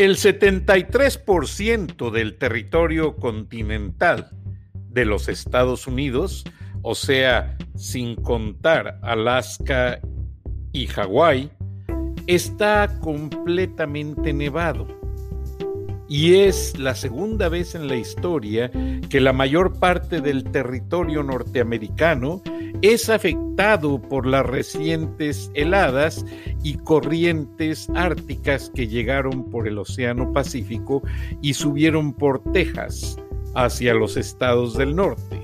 El 73% del territorio continental de los Estados Unidos, o sea, sin contar Alaska y Hawái, está completamente nevado. Y es la segunda vez en la historia que la mayor parte del territorio norteamericano es afectado por las recientes heladas y corrientes árticas que llegaron por el Océano Pacífico y subieron por Texas hacia los estados del norte.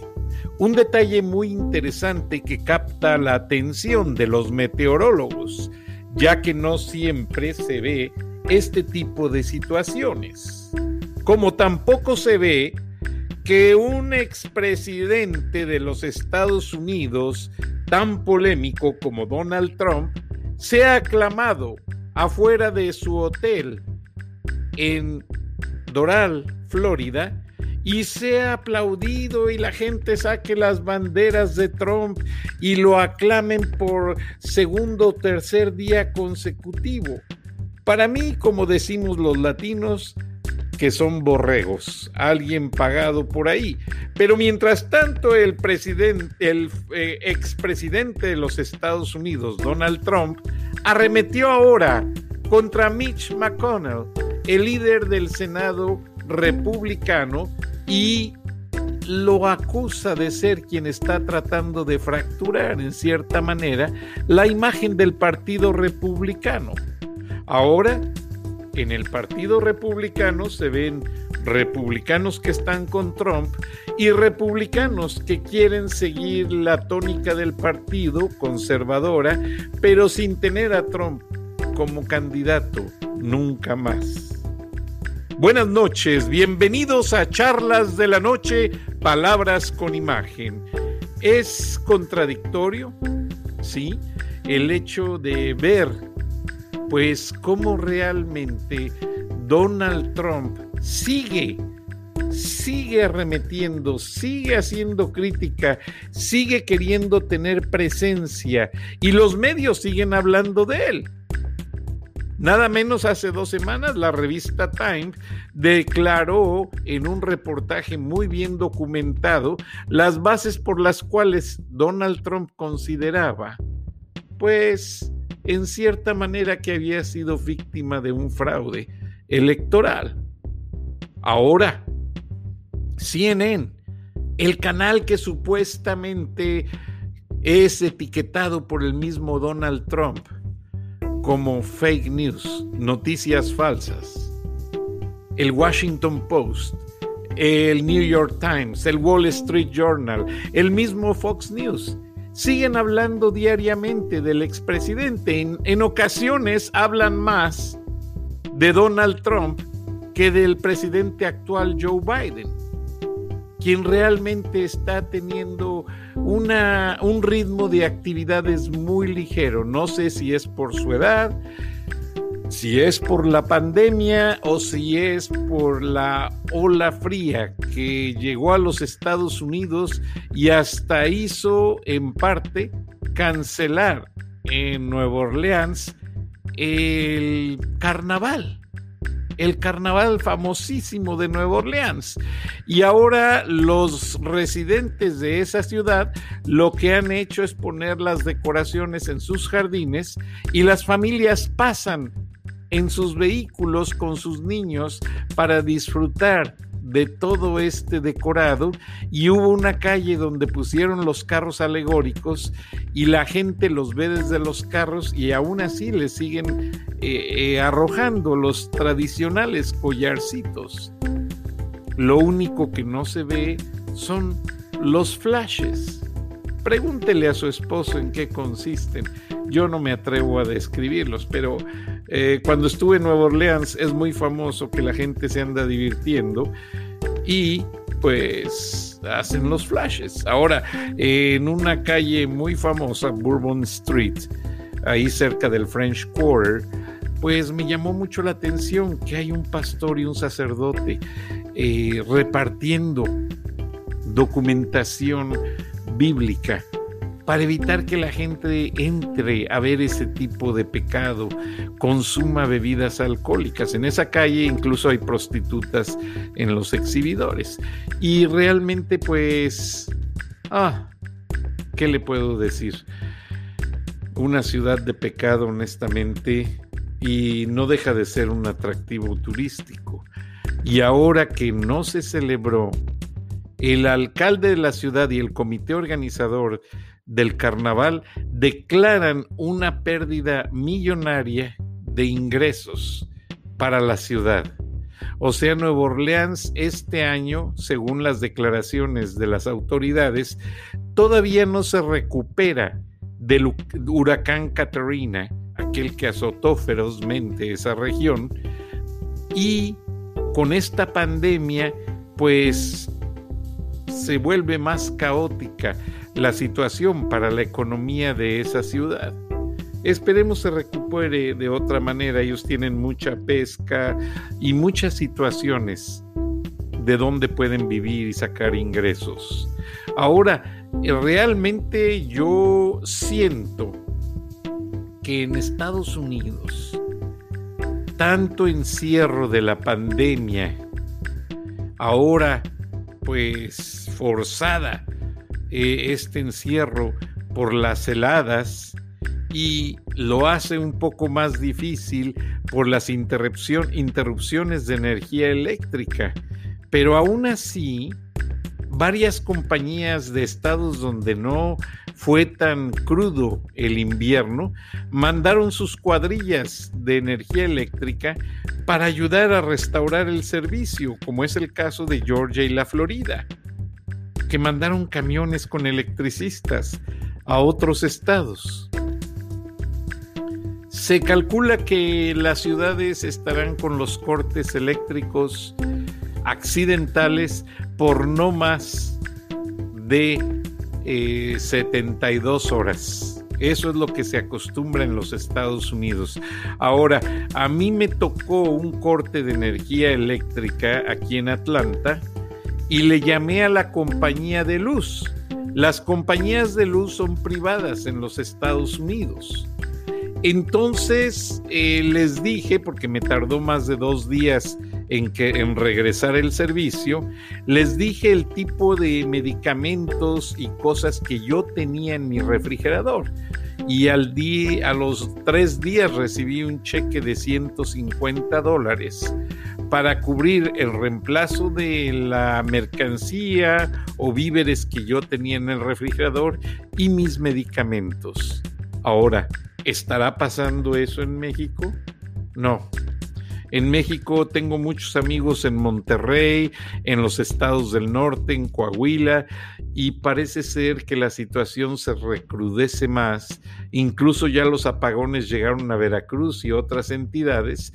Un detalle muy interesante que capta la atención de los meteorólogos, ya que no siempre se ve este tipo de situaciones. Como tampoco se ve que un expresidente de los Estados Unidos, tan polémico como Donald Trump, sea aclamado afuera de su hotel en Doral, Florida, y sea aplaudido y la gente saque las banderas de Trump y lo aclamen por segundo o tercer día consecutivo. Para mí, como decimos los latinos, que son borregos, alguien pagado por ahí. Pero mientras tanto, el presidente, el eh, expresidente de los Estados Unidos, Donald Trump, arremetió ahora contra Mitch McConnell, el líder del Senado republicano, y lo acusa de ser quien está tratando de fracturar en cierta manera la imagen del Partido Republicano. Ahora, en el Partido Republicano se ven republicanos que están con Trump y republicanos que quieren seguir la tónica del partido conservadora, pero sin tener a Trump como candidato nunca más. Buenas noches, bienvenidos a Charlas de la Noche, Palabras con Imagen. ¿Es contradictorio? Sí, el hecho de ver, pues, cómo realmente Donald Trump sigue, sigue arremetiendo, sigue haciendo crítica, sigue queriendo tener presencia y los medios siguen hablando de él. Nada menos hace dos semanas la revista Time declaró en un reportaje muy bien documentado las bases por las cuales Donald Trump consideraba, pues, en cierta manera que había sido víctima de un fraude electoral. Ahora, CNN, el canal que supuestamente es etiquetado por el mismo Donald Trump, como fake news, noticias falsas. El Washington Post, el New York Times, el Wall Street Journal, el mismo Fox News, siguen hablando diariamente del expresidente. En, en ocasiones hablan más de Donald Trump que del presidente actual Joe Biden, quien realmente está teniendo una, un ritmo de actividades muy ligero. No sé si es por su edad, si es por la pandemia o si es por la ola fría que llegó a los Estados Unidos y hasta hizo en parte cancelar en Nueva Orleans el carnaval el carnaval famosísimo de Nueva Orleans. Y ahora los residentes de esa ciudad lo que han hecho es poner las decoraciones en sus jardines y las familias pasan en sus vehículos con sus niños para disfrutar de todo este decorado y hubo una calle donde pusieron los carros alegóricos y la gente los ve desde los carros y aún así le siguen eh, eh, arrojando los tradicionales collarcitos. Lo único que no se ve son los flashes. Pregúntele a su esposo en qué consisten. Yo no me atrevo a describirlos, pero eh, cuando estuve en Nueva Orleans es muy famoso que la gente se anda divirtiendo y pues hacen los flashes. Ahora, en una calle muy famosa, Bourbon Street, ahí cerca del French Quarter, pues me llamó mucho la atención que hay un pastor y un sacerdote eh, repartiendo documentación bíblica para evitar que la gente entre a ver ese tipo de pecado, consuma bebidas alcohólicas. En esa calle incluso hay prostitutas en los exhibidores. Y realmente pues, ah, ¿qué le puedo decir? Una ciudad de pecado honestamente y no deja de ser un atractivo turístico. Y ahora que no se celebró el alcalde de la ciudad y el comité organizador del carnaval declaran una pérdida millonaria de ingresos para la ciudad. O sea, Nueva Orleans este año, según las declaraciones de las autoridades, todavía no se recupera del huracán Katrina, aquel que azotó ferozmente esa región, y con esta pandemia, pues se vuelve más caótica la situación para la economía de esa ciudad. Esperemos se recupere de otra manera. Ellos tienen mucha pesca y muchas situaciones de donde pueden vivir y sacar ingresos. Ahora, realmente yo siento que en Estados Unidos, tanto encierro de la pandemia, ahora pues forzada eh, este encierro por las heladas y lo hace un poco más difícil por las interrupciones de energía eléctrica. Pero aún así, varias compañías de estados donde no fue tan crudo el invierno, mandaron sus cuadrillas de energía eléctrica para ayudar a restaurar el servicio, como es el caso de Georgia y la Florida, que mandaron camiones con electricistas a otros estados. Se calcula que las ciudades estarán con los cortes eléctricos accidentales por no más de 72 eh, horas. Eso es lo que se acostumbra en los Estados Unidos. Ahora, a mí me tocó un corte de energía eléctrica aquí en Atlanta y le llamé a la compañía de luz. Las compañías de luz son privadas en los Estados Unidos. Entonces eh, les dije, porque me tardó más de dos días en, que, en regresar el servicio, les dije el tipo de medicamentos y cosas que yo tenía en mi refrigerador. Y al a los tres días recibí un cheque de 150 dólares para cubrir el reemplazo de la mercancía o víveres que yo tenía en el refrigerador y mis medicamentos. Ahora, ¿estará pasando eso en México? No, en México tengo muchos amigos en Monterrey, en los estados del norte, en Coahuila, y parece ser que la situación se recrudece más. Incluso ya los apagones llegaron a Veracruz y otras entidades,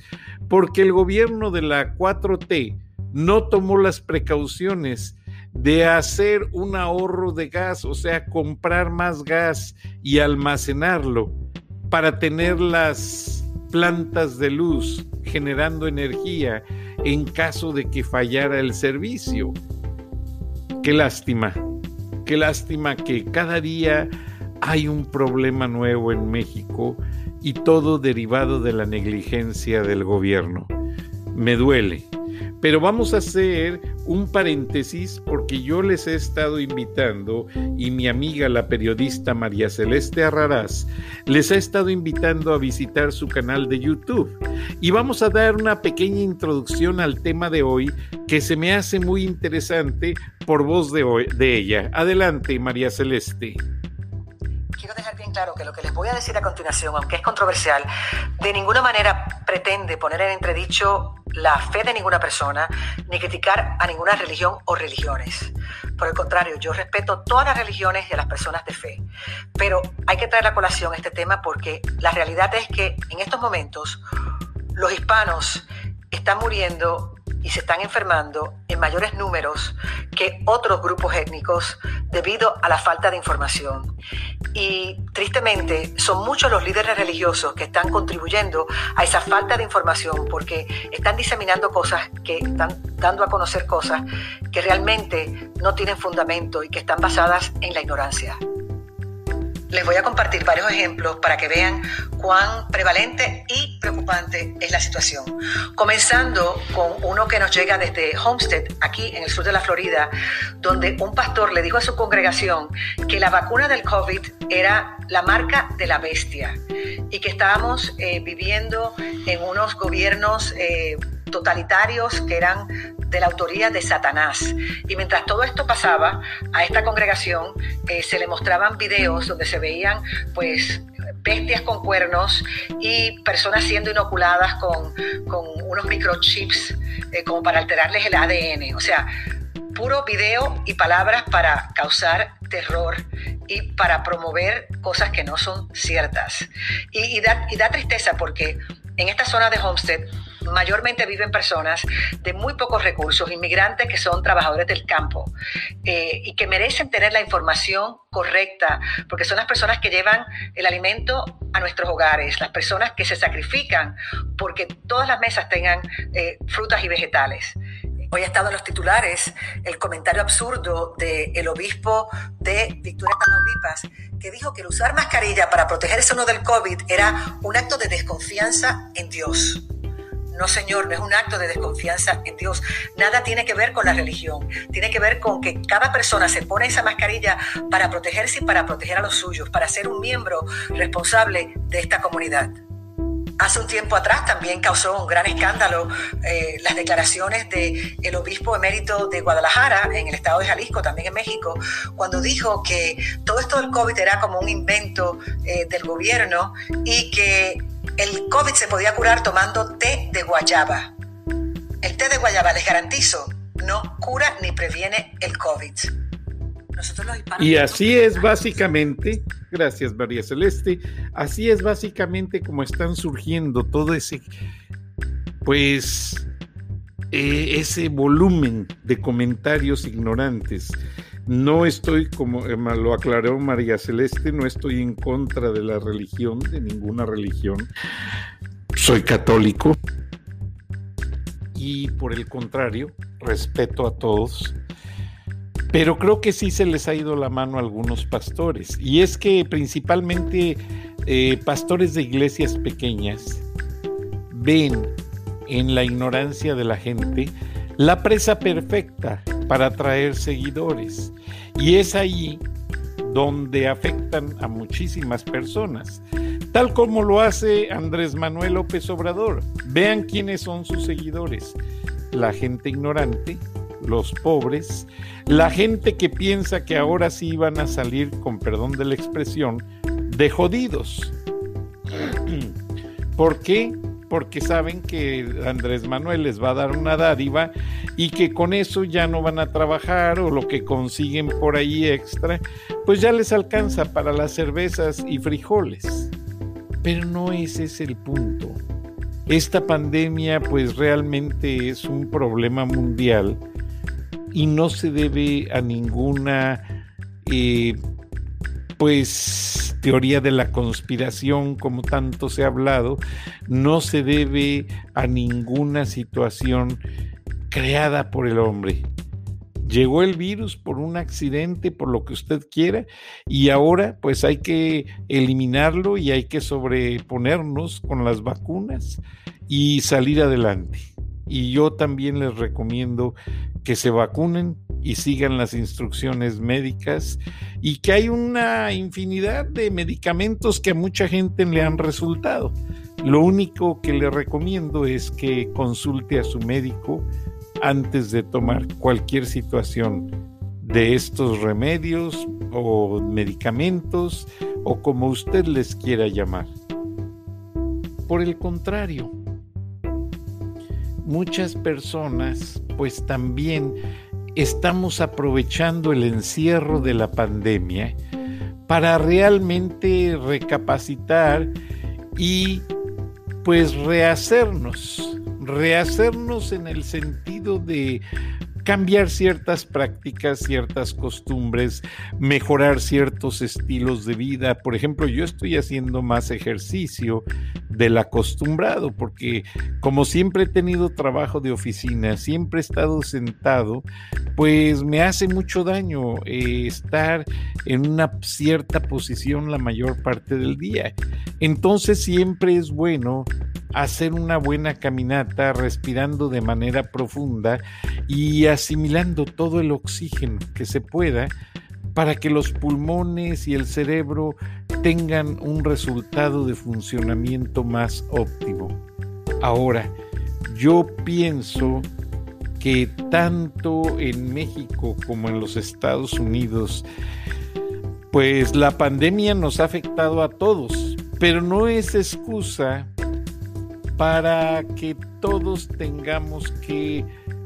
porque el gobierno de la 4T no tomó las precauciones de hacer un ahorro de gas, o sea, comprar más gas y almacenarlo para tener las plantas de luz generando energía en caso de que fallara el servicio. Qué lástima, qué lástima que cada día hay un problema nuevo en México y todo derivado de la negligencia del gobierno. Me duele, pero vamos a hacer un paréntesis porque yo les he estado invitando y mi amiga la periodista María Celeste Arrarás les ha estado invitando a visitar su canal de YouTube. Y vamos a dar una pequeña introducción al tema de hoy que se me hace muy interesante por voz de, de ella. Adelante, María Celeste quiero dejar bien claro que lo que les voy a decir a continuación, aunque es controversial, de ninguna manera pretende poner en entredicho la fe de ninguna persona, ni criticar a ninguna religión o religiones. Por el contrario, yo respeto todas las religiones y a las personas de fe. Pero hay que traer a colación este tema porque la realidad es que en estos momentos los hispanos están muriendo y se están enfermando en mayores números que otros grupos étnicos debido a la falta de información. Y tristemente son muchos los líderes religiosos que están contribuyendo a esa falta de información porque están diseminando cosas que están dando a conocer cosas que realmente no tienen fundamento y que están basadas en la ignorancia. Les voy a compartir varios ejemplos para que vean cuán prevalente y preocupante es la situación. Comenzando con uno que nos llega desde Homestead, aquí en el sur de la Florida, donde un pastor le dijo a su congregación que la vacuna del COVID era la marca de la bestia y que estábamos eh, viviendo en unos gobiernos eh, totalitarios que eran de la autoría de Satanás. Y mientras todo esto pasaba, a esta congregación eh, se le mostraban videos donde se veían pues bestias con cuernos y personas siendo inoculadas con, unos microchips eh, como para alterarles el ADN. O sea, puro video y palabras para causar terror y para promover cosas que no son ciertas. Y, da, y da tristeza porque en esta zona de Homestead mayormente viven personas de muy pocos recursos, inmigrantes que son trabajadores del campo eh, y que merecen tener la información correcta, porque son las personas que llevan el alimento a nuestros hogares, las personas que se sacrifican porque todas las mesas tengan eh, frutas y vegetales. Hoy ha estado en los titulares el comentario absurdo del obispo de Victoria, Tamaulipas, que dijo que el usar mascarilla para protegerse uno del COVID era un acto de desconfianza en Dios. No, Señor, no es un acto de desconfianza en Dios. Nada tiene que ver con la religión. Tiene que ver con que cada persona se pone esa mascarilla para protegerse y para proteger a los suyos, para ser un miembro responsable de esta comunidad. Hace un tiempo atrás también causó un gran escándalo eh, las declaraciones del el obispo emérito de Guadalajara, en el estado de Jalisco, también en México, cuando dijo que todo esto del COVID era como un invento eh, del gobierno y que el COVID se podía curar tomando té de guayaba. El té de guayaba, les garantizo, no cura ni previene el COVID. y así es básicamente, gracias María Celeste, así es básicamente como están surgiendo todo ese, pues, eh, ese volumen de comentarios ignorantes no estoy, como eh, lo aclaró María Celeste, no estoy en contra de la religión, de ninguna religión. Soy católico y por el contrario, respeto a todos. Pero creo que sí se les ha ido la mano a algunos pastores. Y es que principalmente eh, pastores de iglesias pequeñas ven en la ignorancia de la gente la presa perfecta para atraer seguidores. Y es ahí donde afectan a muchísimas personas, tal como lo hace Andrés Manuel López Obrador. Vean quiénes son sus seguidores. La gente ignorante, los pobres, la gente que piensa que ahora sí van a salir, con perdón de la expresión, de jodidos. ¿Por qué? Porque saben que Andrés Manuel les va a dar una dádiva y que con eso ya no van a trabajar o lo que consiguen por ahí extra, pues ya les alcanza para las cervezas y frijoles. Pero no ese es el punto. Esta pandemia pues realmente es un problema mundial y no se debe a ninguna eh, pues teoría de la conspiración, como tanto se ha hablado, no se debe a ninguna situación creada por el hombre. Llegó el virus por un accidente, por lo que usted quiera, y ahora pues hay que eliminarlo y hay que sobreponernos con las vacunas y salir adelante. y yo también les recomiendo que se vacunen y sigan las instrucciones médicas y que hay una infinidad de medicamentos que a mucha gente le han resultado. Lo único que le recomiendo es que consulte a su médico antes de tomar cualquier situación de estos remedios o medicamentos o como usted les quiera llamar. Por el contrario, muchas personas pues también estamos aprovechando el encierro de la pandemia para realmente recapacitar y pues rehacernos, rehacernos en el sentido de cambiar ciertas prácticas, ciertas costumbres, mejorar ciertos estilos de vida. Por ejemplo, yo estoy haciendo más ejercicio del acostumbrado porque como siempre he tenido trabajo de oficina, siempre he estado sentado, pues me hace mucho daño eh, estar en una cierta posición la mayor parte del día. Entonces siempre es bueno hacer una buena caminata respirando de manera profunda y asimilando todo el oxígeno que se pueda para que los pulmones y el cerebro tengan un resultado de funcionamiento más óptimo. Ahora, yo pienso que tanto en México como en los Estados Unidos, pues la pandemia nos ha afectado a todos, pero no es excusa para que todos tengamos que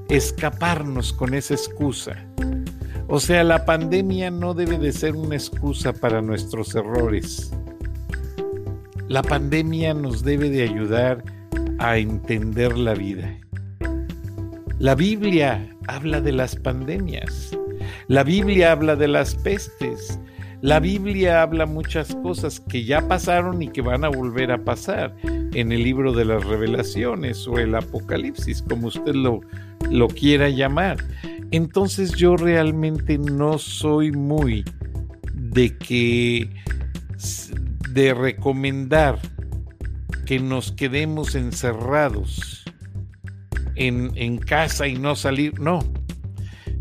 escaparnos con esa excusa. O sea, la pandemia no debe de ser una excusa para nuestros errores. La pandemia nos debe de ayudar a entender la vida. La Biblia habla de las pandemias. La Biblia habla de las pestes. La Biblia habla muchas cosas que ya pasaron y que van a volver a pasar en el libro de las revelaciones o el Apocalipsis, como usted lo, lo quiera llamar. Entonces yo realmente no soy muy de que de recomendar que nos quedemos encerrados en, en casa y no salir. No,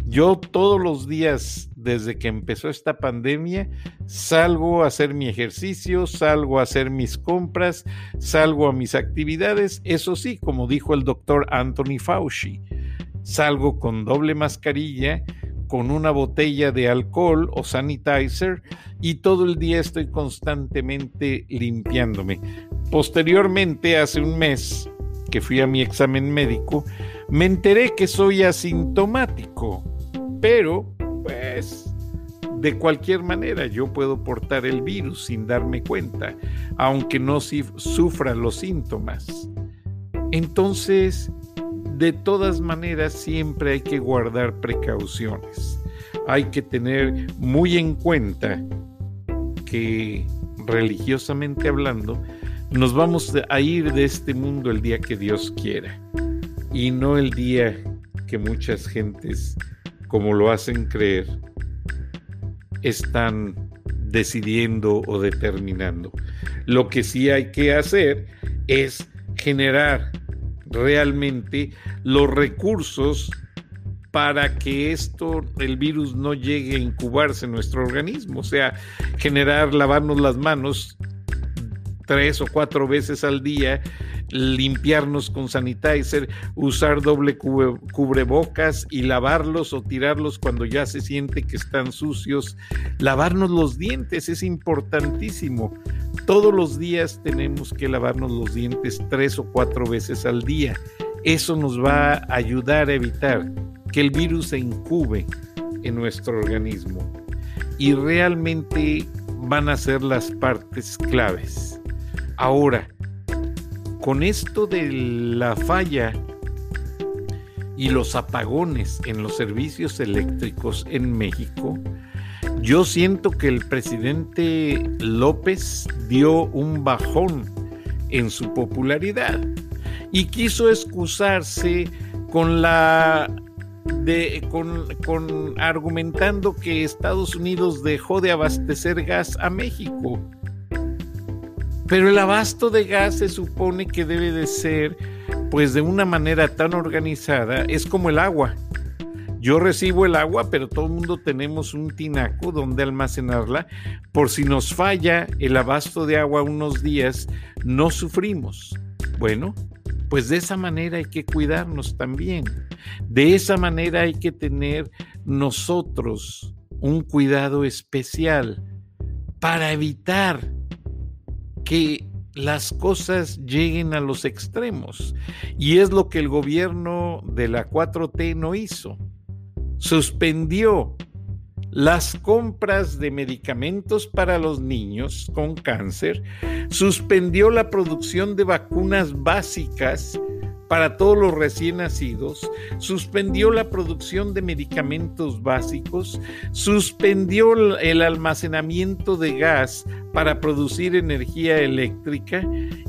yo todos los días desde que empezó esta pandemia, salgo a hacer mi ejercicio, salgo a hacer mis compras, salgo a mis actividades, eso sí, como dijo el doctor Anthony Fauci, salgo con doble mascarilla, con una botella de alcohol o sanitizer y todo el día estoy constantemente limpiándome. Posteriormente, hace un mes que fui a mi examen médico, me enteré que soy asintomático, pero pues de cualquier manera yo puedo portar el virus sin darme cuenta, aunque no sufra los síntomas. Entonces, de todas maneras, siempre hay que guardar precauciones. Hay que tener muy en cuenta que religiosamente hablando, nos vamos a ir de este mundo el día que Dios quiera y no el día que muchas gentes como lo hacen creer, están decidiendo o determinando. Lo que sí hay que hacer es generar realmente los recursos para que esto, el virus no llegue a incubarse en nuestro organismo, o sea, generar, lavarnos las manos tres o cuatro veces al día limpiarnos con sanitizer, usar doble cubrebocas y lavarlos o tirarlos cuando ya se siente que están sucios. Lavarnos los dientes es importantísimo. Todos los días tenemos que lavarnos los dientes tres o cuatro veces al día. Eso nos va a ayudar a evitar que el virus se incube en nuestro organismo. Y realmente van a ser las partes claves. Ahora, con esto de la falla y los apagones en los servicios eléctricos en México, yo siento que el presidente López dio un bajón en su popularidad y quiso excusarse con la de, con, con argumentando que Estados Unidos dejó de abastecer gas a México. Pero el abasto de gas se supone que debe de ser pues de una manera tan organizada es como el agua. Yo recibo el agua, pero todo el mundo tenemos un tinaco donde almacenarla. Por si nos falla el abasto de agua unos días, no sufrimos. Bueno, pues de esa manera hay que cuidarnos también. De esa manera hay que tener nosotros un cuidado especial para evitar que las cosas lleguen a los extremos. Y es lo que el gobierno de la 4T no hizo. Suspendió las compras de medicamentos para los niños con cáncer, suspendió la producción de vacunas básicas para todos los recién nacidos, suspendió la producción de medicamentos básicos, suspendió el almacenamiento de gas para producir energía eléctrica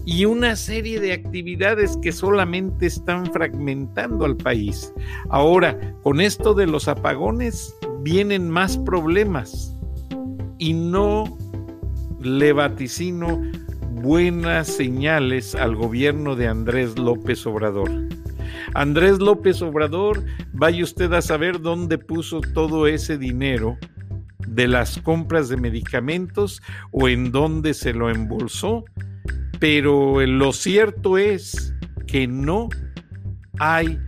y una serie de actividades que solamente están fragmentando al país. Ahora, con esto de los apagones vienen más problemas y no le vaticino buenas señales al gobierno de Andrés López Obrador. Andrés López Obrador, vaya usted a saber dónde puso todo ese dinero de las compras de medicamentos o en dónde se lo embolsó, pero lo cierto es que no hay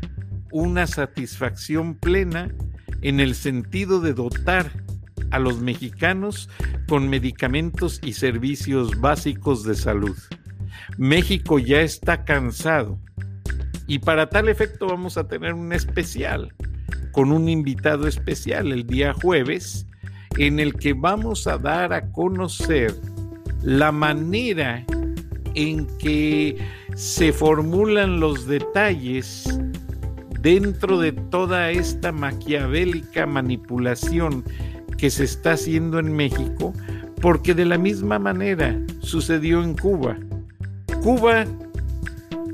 una satisfacción plena en el sentido de dotar a los mexicanos con medicamentos y servicios básicos de salud. México ya está cansado y para tal efecto vamos a tener un especial con un invitado especial el día jueves en el que vamos a dar a conocer la manera en que se formulan los detalles dentro de toda esta maquiavélica manipulación que se está haciendo en México, porque de la misma manera sucedió en Cuba. Cuba,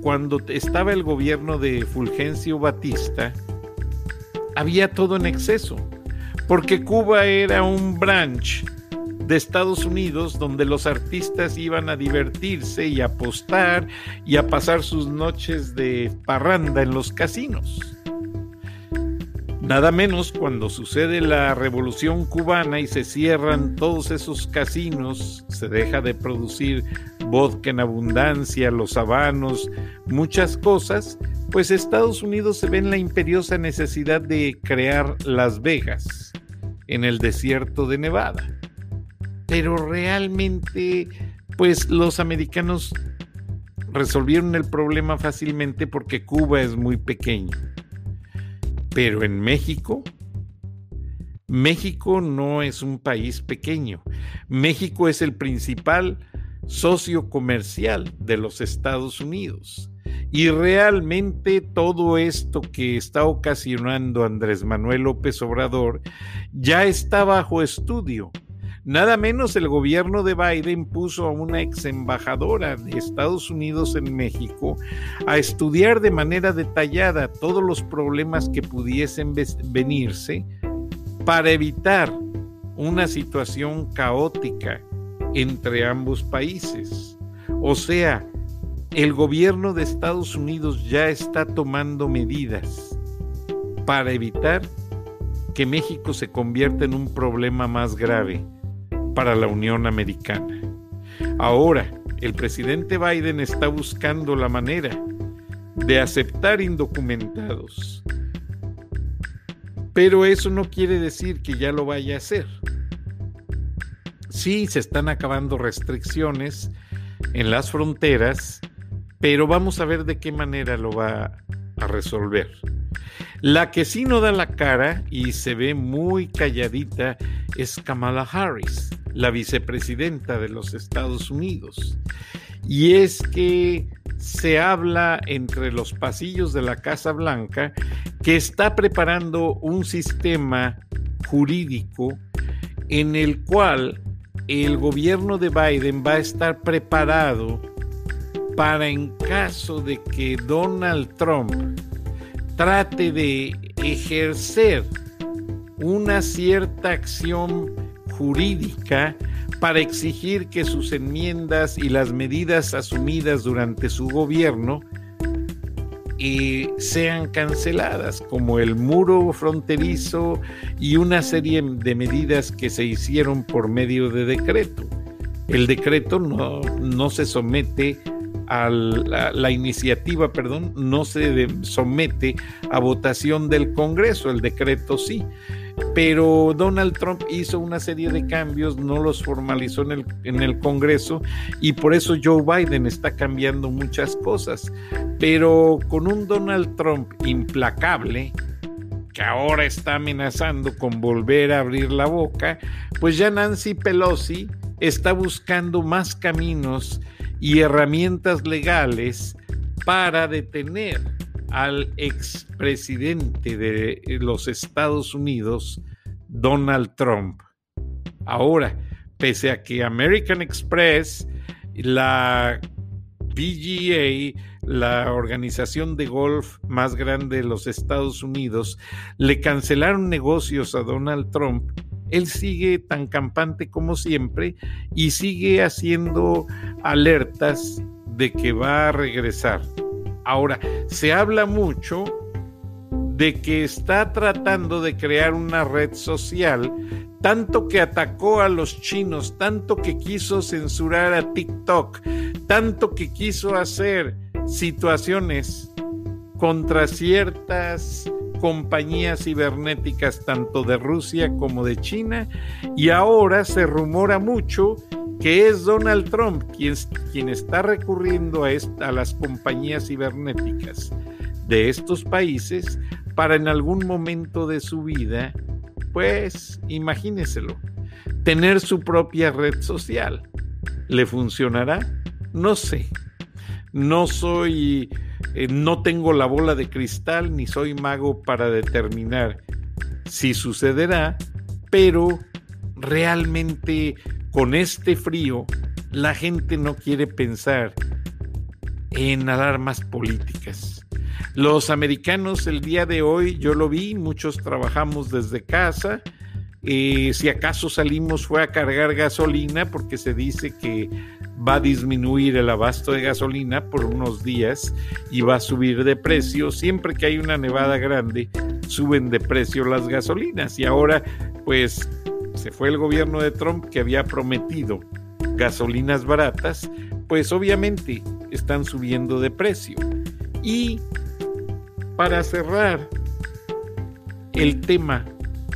cuando estaba el gobierno de Fulgencio Batista, había todo en exceso, porque Cuba era un branch de Estados Unidos donde los artistas iban a divertirse y apostar y a pasar sus noches de parranda en los casinos. Nada menos cuando sucede la revolución cubana y se cierran todos esos casinos, se deja de producir vodka en abundancia, los habanos, muchas cosas, pues Estados Unidos se ve en la imperiosa necesidad de crear Las Vegas en el desierto de Nevada. Pero realmente, pues los americanos resolvieron el problema fácilmente porque Cuba es muy pequeño. Pero en México, México no es un país pequeño. México es el principal socio comercial de los Estados Unidos. Y realmente todo esto que está ocasionando Andrés Manuel López Obrador ya está bajo estudio. Nada menos el gobierno de Biden puso a una ex embajadora de Estados Unidos en México a estudiar de manera detallada todos los problemas que pudiesen venirse para evitar una situación caótica entre ambos países. O sea, el gobierno de Estados Unidos ya está tomando medidas para evitar que México se convierta en un problema más grave para la Unión Americana. Ahora, el presidente Biden está buscando la manera de aceptar indocumentados. Pero eso no quiere decir que ya lo vaya a hacer. Sí, se están acabando restricciones en las fronteras, pero vamos a ver de qué manera lo va a resolver. La que sí no da la cara y se ve muy calladita es Kamala Harris la vicepresidenta de los Estados Unidos. Y es que se habla entre los pasillos de la Casa Blanca que está preparando un sistema jurídico en el cual el gobierno de Biden va a estar preparado para en caso de que Donald Trump trate de ejercer una cierta acción jurídica para exigir que sus enmiendas y las medidas asumidas durante su gobierno eh, sean canceladas, como el muro fronterizo y una serie de medidas que se hicieron por medio de decreto. El decreto no, no se somete a la, iniciativa, perdón, no se somete a votación del Congreso, el decreto sí. Pero Donald Trump hizo una serie de cambios, no los formalizó en el, en el Congreso y por eso Joe Biden está cambiando muchas cosas. Pero con un Donald Trump implacable, que ahora está amenazando con volver a abrir la boca, pues ya Nancy Pelosi está buscando más caminos y herramientas legales para detener al expresidente de los Estados Unidos, Donald Trump. Ahora, pese a que American Express, la PGA, la organización de golf más grande de los Estados Unidos, le cancelaron negocios a Donald Trump, él sigue tan campante como siempre y sigue haciendo alertas de que va a regresar. Ahora, se habla mucho de que está tratando de crear una red social, tanto que atacó a los chinos, tanto que quiso censurar a TikTok, tanto que quiso hacer situaciones contra ciertas compañías cibernéticas tanto de Rusia como de China y ahora se rumora mucho que es Donald Trump quien, quien está recurriendo a, a las compañías cibernéticas de estos países para en algún momento de su vida, pues imagíneselo, tener su propia red social. ¿Le funcionará? No sé. No soy eh, no tengo la bola de cristal ni soy mago para determinar si sucederá, pero realmente con este frío la gente no quiere pensar en alarmas políticas. Los americanos el día de hoy, yo lo vi, muchos trabajamos desde casa, eh, si acaso salimos fue a cargar gasolina porque se dice que va a disminuir el abasto de gasolina por unos días y va a subir de precio. Siempre que hay una nevada grande, suben de precio las gasolinas. Y ahora, pues, se fue el gobierno de Trump que había prometido gasolinas baratas, pues obviamente están subiendo de precio. Y para cerrar el tema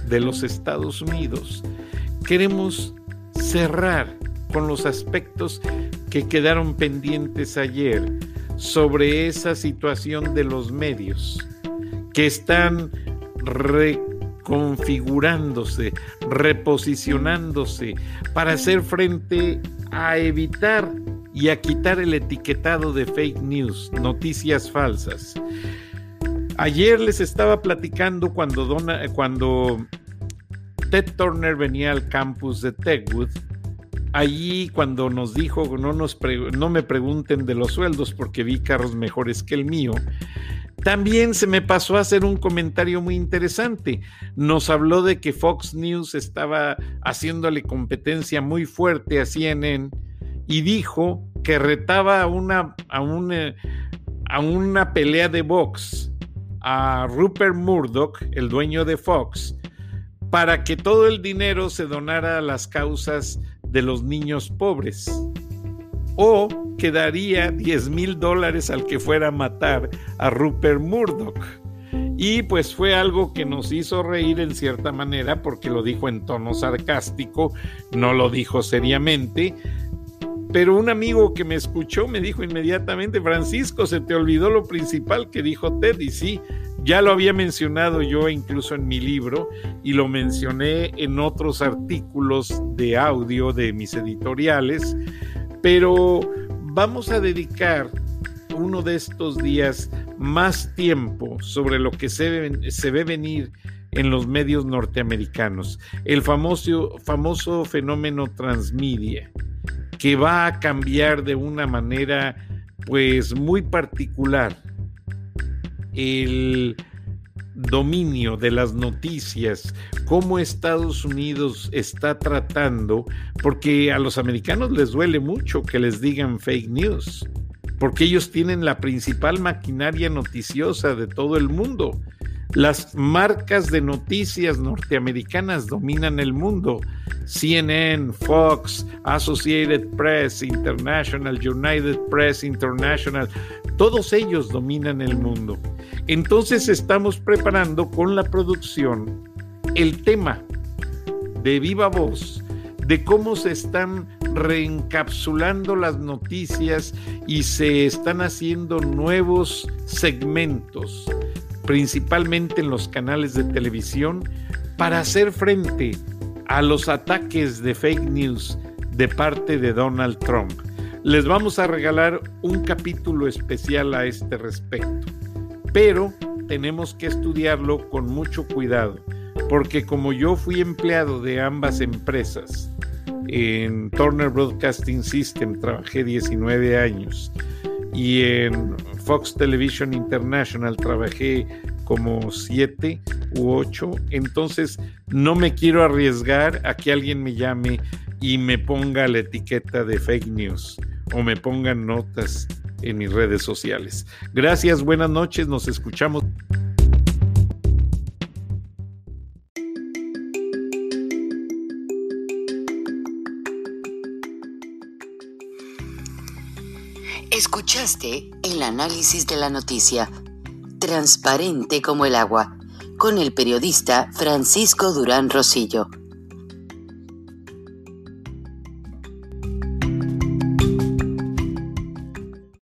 de los Estados Unidos, queremos cerrar con los aspectos que quedaron pendientes ayer sobre esa situación de los medios que están reconfigurándose, reposicionándose para hacer frente a evitar y a quitar el etiquetado de fake news, noticias falsas. Ayer les estaba platicando cuando, cuando Ted Turner venía al campus de Techwood allí cuando nos dijo no, nos no me pregunten de los sueldos porque vi carros mejores que el mío, también se me pasó a hacer un comentario muy interesante. Nos habló de que Fox News estaba haciéndole competencia muy fuerte a CNN y dijo que retaba a una, a una, a una pelea de box a Rupert Murdoch, el dueño de Fox, para que todo el dinero se donara a las causas de los niños pobres. O que daría 10 mil dólares al que fuera a matar a Rupert Murdoch. Y pues fue algo que nos hizo reír en cierta manera porque lo dijo en tono sarcástico, no lo dijo seriamente. Pero un amigo que me escuchó me dijo inmediatamente, Francisco, se te olvidó lo principal que dijo Ted. Y sí, ya lo había mencionado yo incluso en mi libro y lo mencioné en otros artículos de audio de mis editoriales, pero vamos a dedicar uno de estos días más tiempo sobre lo que se, se ve venir en los medios norteamericanos, el famoso, famoso fenómeno transmedia, que va a cambiar de una manera pues muy particular el dominio de las noticias, cómo Estados Unidos está tratando, porque a los americanos les duele mucho que les digan fake news. porque ellos tienen la principal maquinaria noticiosa de todo el mundo. Las marcas de noticias norteamericanas dominan el mundo. CNN, Fox, Associated Press, International, United Press International, todos ellos dominan el mundo. Entonces estamos preparando con la producción el tema de viva voz de cómo se están reencapsulando las noticias y se están haciendo nuevos segmentos, principalmente en los canales de televisión, para hacer frente a los ataques de fake news de parte de Donald Trump. Les vamos a regalar un capítulo especial a este respecto, pero tenemos que estudiarlo con mucho cuidado, porque como yo fui empleado de ambas empresas, en Turner Broadcasting System trabajé 19 años y en Fox Television International trabajé como 7 u 8. Entonces no me quiero arriesgar a que alguien me llame y me ponga la etiqueta de fake news o me pongan notas en mis redes sociales. Gracias, buenas noches, nos escuchamos. Escuchaste el análisis de la noticia, transparente como el agua, con el periodista Francisco Durán Rosillo